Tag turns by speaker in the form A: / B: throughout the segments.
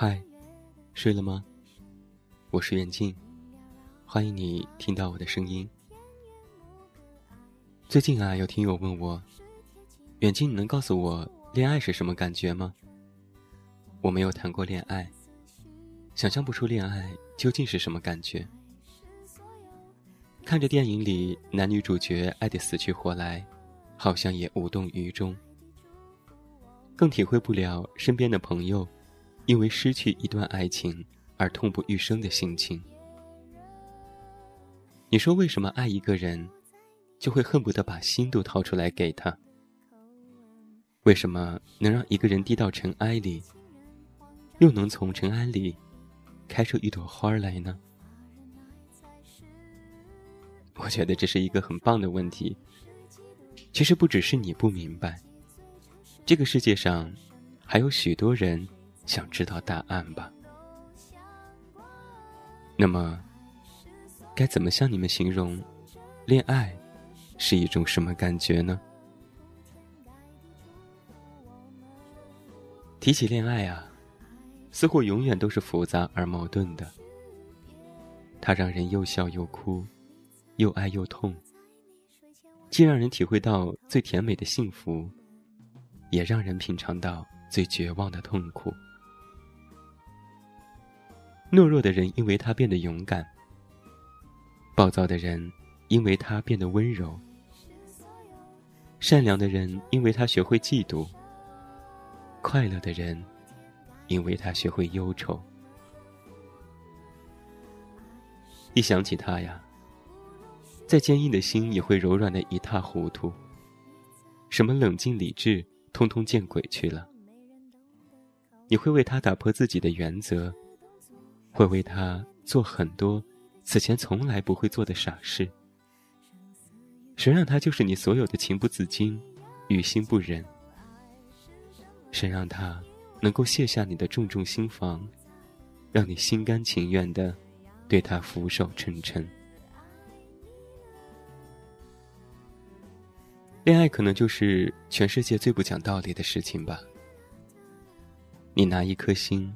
A: 嗨，睡了吗？我是远近，欢迎你听到我的声音。最近啊，有听友问我，远近，你能告诉我恋爱是什么感觉吗？我没有谈过恋爱，想象不出恋爱究竟是什么感觉。看着电影里男女主角爱得死去活来，好像也无动于衷。更体会不了身边的朋友，因为失去一段爱情而痛不欲生的心情。你说为什么爱一个人，就会恨不得把心都掏出来给他？为什么能让一个人低到尘埃里，又能从尘埃里开出一朵花来呢？我觉得这是一个很棒的问题。其实不只是你不明白，这个世界上还有许多人想知道答案吧。那么，该怎么向你们形容，恋爱是一种什么感觉呢？提起恋爱啊，似乎永远都是复杂而矛盾的。它让人又笑又哭。又爱又痛，既让人体会到最甜美的幸福，也让人品尝到最绝望的痛苦。懦弱的人因为他变得勇敢，暴躁的人因为他变得温柔，善良的人因为他学会嫉妒，快乐的人因为他学会忧愁。一想起他呀。再坚硬的心也会柔软的一塌糊涂。什么冷静理智，通通见鬼去了。你会为他打破自己的原则，会为他做很多此前从来不会做的傻事。谁让他就是你所有的情不自禁，于心不忍？谁让他能够卸下你的重重心防，让你心甘情愿的对他俯首称臣？恋爱可能就是全世界最不讲道理的事情吧。你拿一颗心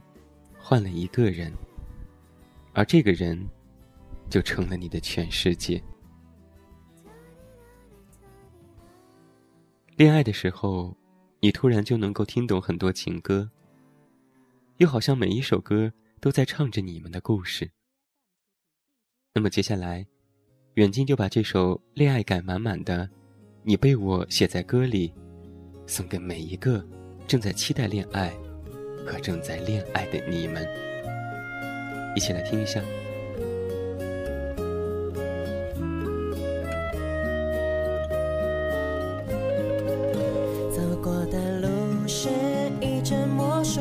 A: 换了一个人，而这个人就成了你的全世界。恋爱的时候，你突然就能够听懂很多情歌，又好像每一首歌都在唱着你们的故事。那么接下来，远近就把这首恋爱感满满的。你被我写在歌里，送给每一个正在期待恋爱和正在恋爱的你们。一起来听一下。
B: 走过的路是一阵魔术，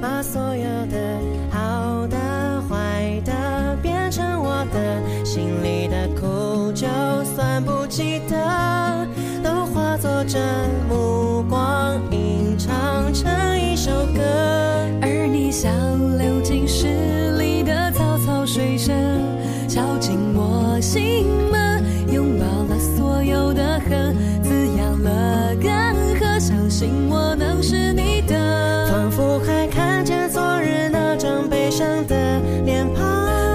B: 把所有的好的、坏的变成我的，心里的苦就算不记得。
C: 都化作这进我心门，拥抱了所有的恨，滋养了干涸，相信我能是你的。
B: 仿佛还看见昨日那张悲伤的脸庞，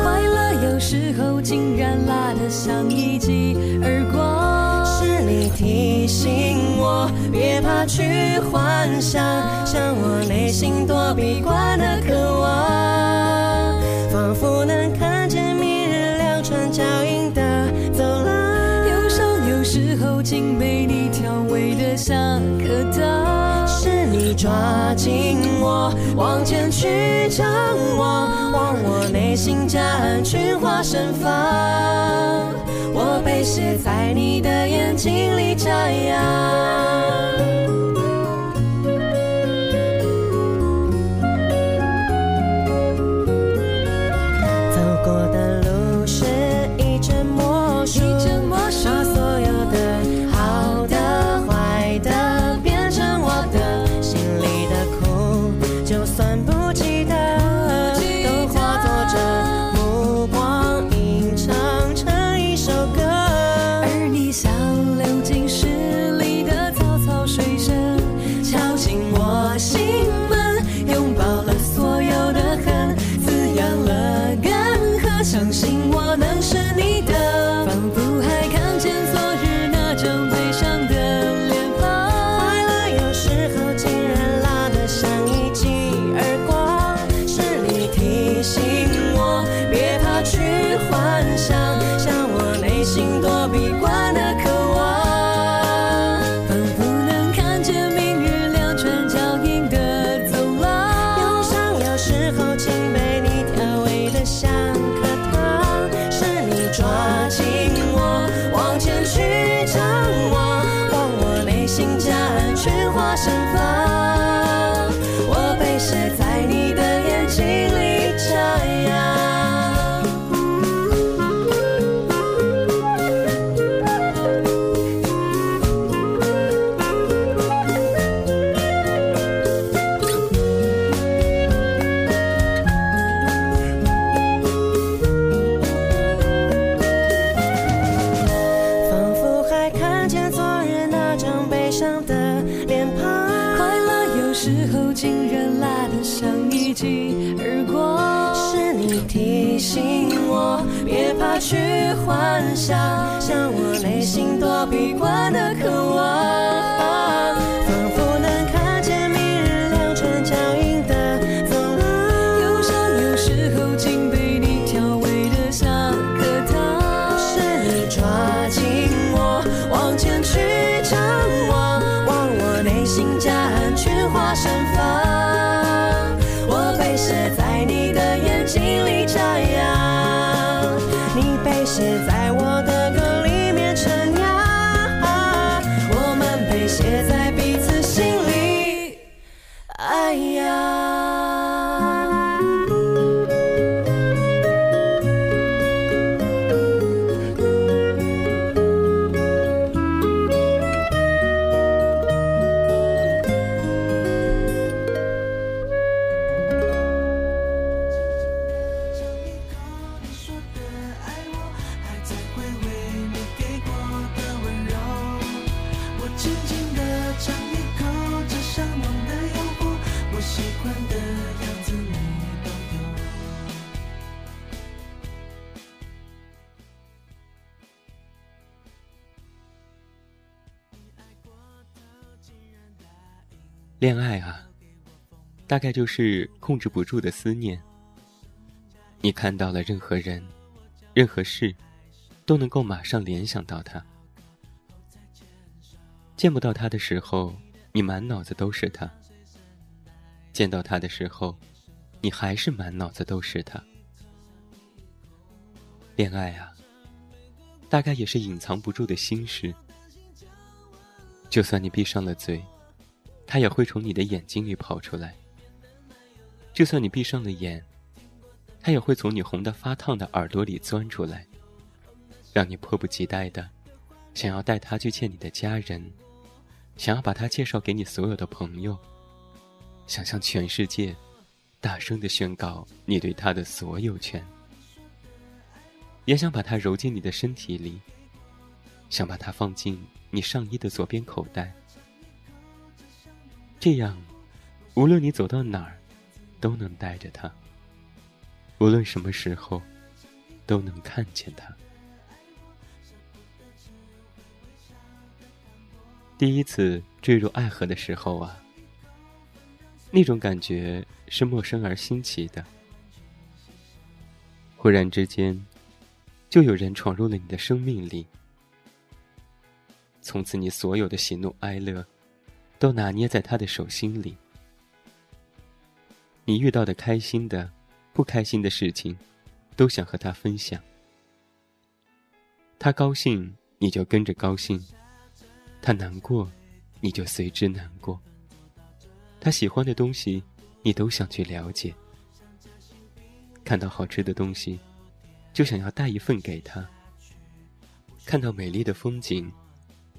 C: 快乐有时候竟然辣得像一记耳光。
B: 是你提醒我。别怕去幻想，像我内心躲避惯的渴望，
C: 竟被你调味的像
B: 颗糖，是你抓紧我往前去张望，望我内心夹岸群花盛放，我被写在你的眼睛里眨样。
C: 像一记耳光。
B: 是你提醒我，别怕去幻想，向我内心躲避惯的渴望，心里眨样，你被写在我
A: 恋爱啊，大概就是控制不住的思念。你看到了任何人、任何事，都能够马上联想到他。见不到他的时候，你满脑子都是他；见到他的时候，你还是满脑子都是他。恋爱啊，大概也是隐藏不住的心事。就算你闭上了嘴。它也会从你的眼睛里跑出来。就算你闭上了眼，它也会从你红得发烫的耳朵里钻出来，让你迫不及待的想要带它去见你的家人，想要把它介绍给你所有的朋友，想向全世界大声的宣告你对它的所有权，也想把它揉进你的身体里，想把它放进你上衣的左边口袋。这样，无论你走到哪儿，都能带着它；无论什么时候，都能看见它。第一次坠入爱河的时候啊，那种感觉是陌生而新奇的。忽然之间，就有人闯入了你的生命里，从此你所有的喜怒哀乐。都拿捏在他的手心里。你遇到的开心的、不开心的事情，都想和他分享。他高兴，你就跟着高兴；他难过，你就随之难过。他喜欢的东西，你都想去了解。看到好吃的东西，就想要带一份给他；看到美丽的风景，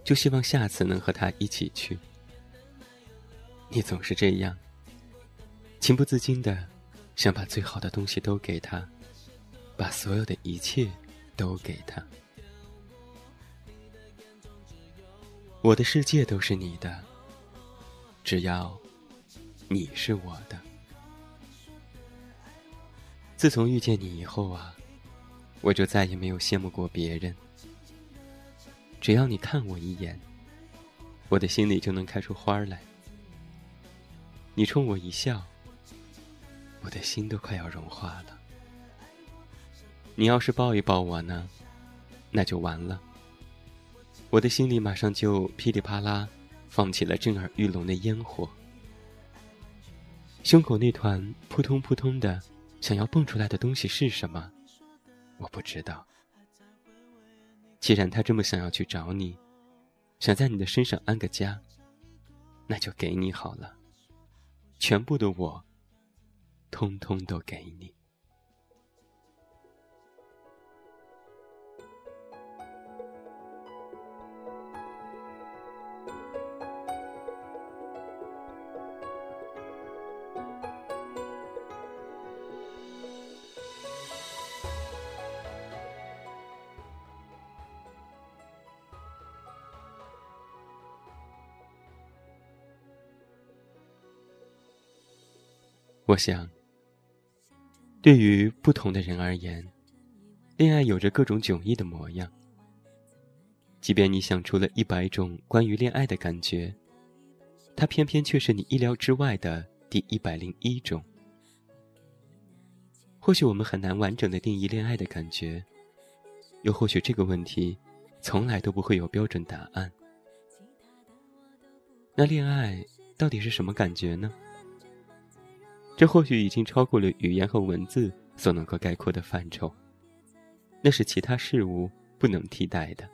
A: 就希望下次能和他一起去。你总是这样，情不自禁的想把最好的东西都给他，把所有的一切都给他。我的世界都是你的，只要你是我的。自从遇见你以后啊，我就再也没有羡慕过别人。只要你看我一眼，我的心里就能开出花来。你冲我一笑，我的心都快要融化了。你要是抱一抱我呢，那就完了，我的心里马上就噼里啪啦放起了震耳欲聋的烟火，胸口那团扑通扑通的想要蹦出来的东西是什么？我不知道。既然他这么想要去找你，想在你的身上安个家，那就给你好了，全部的我，通通都给你。我想，对于不同的人而言，恋爱有着各种迥异的模样。即便你想出了一百种关于恋爱的感觉，它偏偏却是你意料之外的第一百零一种。或许我们很难完整的定义恋爱的感觉，又或许这个问题从来都不会有标准答案。那恋爱到底是什么感觉呢？这或许已经超过了语言和文字所能够概括的范畴，那是其他事物不能替代的，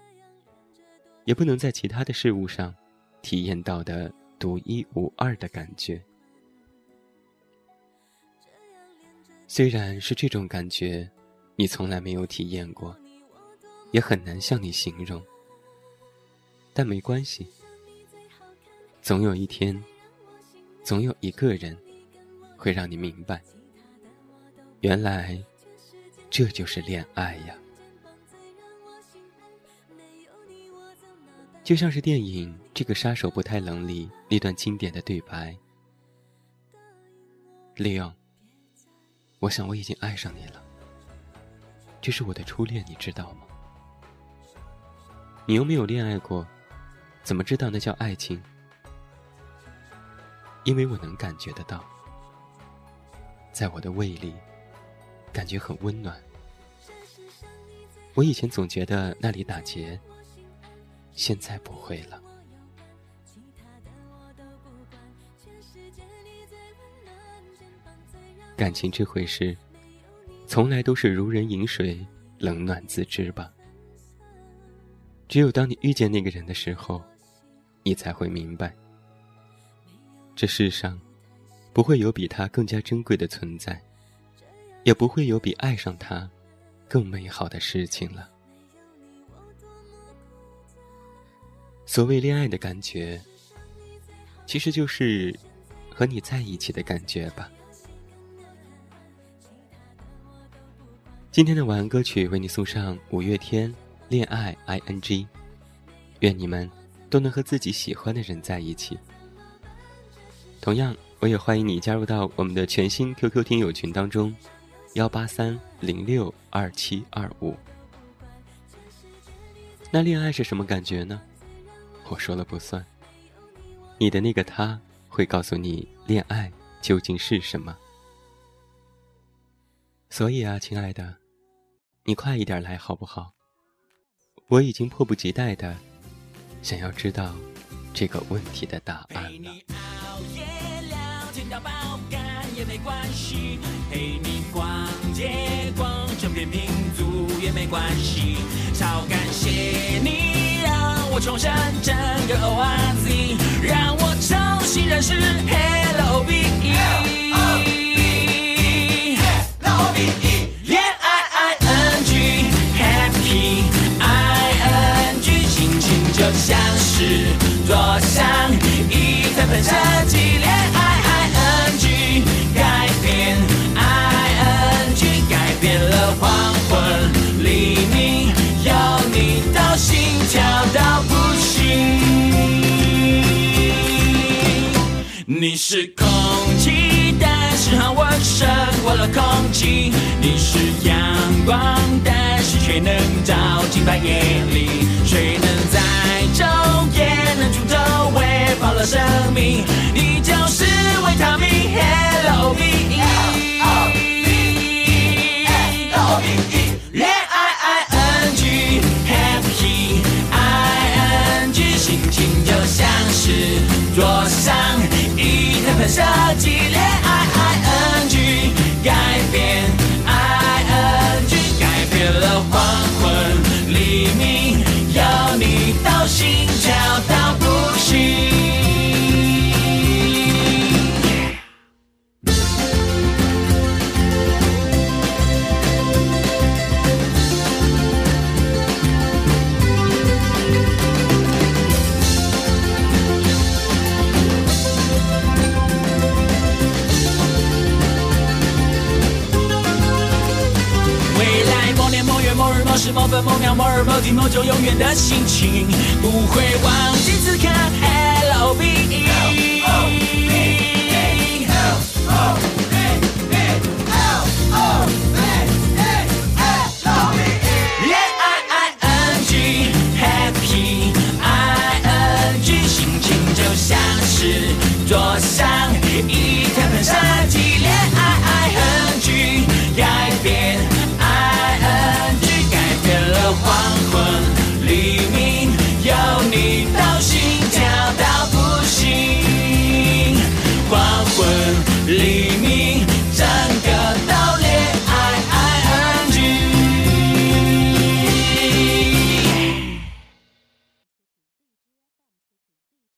A: 也不能在其他的事物上体验到的独一无二的感觉。虽然是这种感觉，你从来没有体验过，也很难向你形容，但没关系，总有一天，总有一个人。会让你明白，原来这就是恋爱呀！就像是电影《这个杀手不太冷》里那段经典的对白：“Leon，我想我已经爱上你了，这是我的初恋，你知道吗？你又没有恋爱过，怎么知道那叫爱情？因为我能感觉得到。”在我的胃里，感觉很温暖。我以前总觉得那里打结，现在不会了。感情这回事，从来都是如人饮水，冷暖自知吧。只有当你遇见那个人的时候，你才会明白，这世上。不会有比他更加珍贵的存在，也不会有比爱上他更美好的事情了。所谓恋爱的感觉，其实就是和你在一起的感觉吧。今天的晚安歌曲为你送上五月天《恋爱 ING》，愿你们都能和自己喜欢的人在一起。同样。我也欢迎你加入到我们的全新 QQ 听友群当中，幺八三零六二七二五。那恋爱是什么感觉呢？我说了不算。你的那个他会告诉你恋爱究竟是什么。所以啊，亲爱的，你快一点来好不好？我已经迫不及待的想要知道这个问题的答案了。到爆肝也没关系，陪你逛街逛整片民族也没关系，超感谢你让我重生整个 O R Z，让我重新认识 Hello B E。恋爱 I N G Happy I N G，心情就像是坐上一台喷射机，
D: 恋爱 N G 心情就像是坐上一台喷射机。
A: 你是空气，但是和我胜过了空气。你是阳光，但是却能照进半夜里。谁能在昼夜能出头，喂饱了生命？你就是维他命，Hello B
D: 某分某秒某日某地某就永远的心情，不会忘记此刻 L O V E。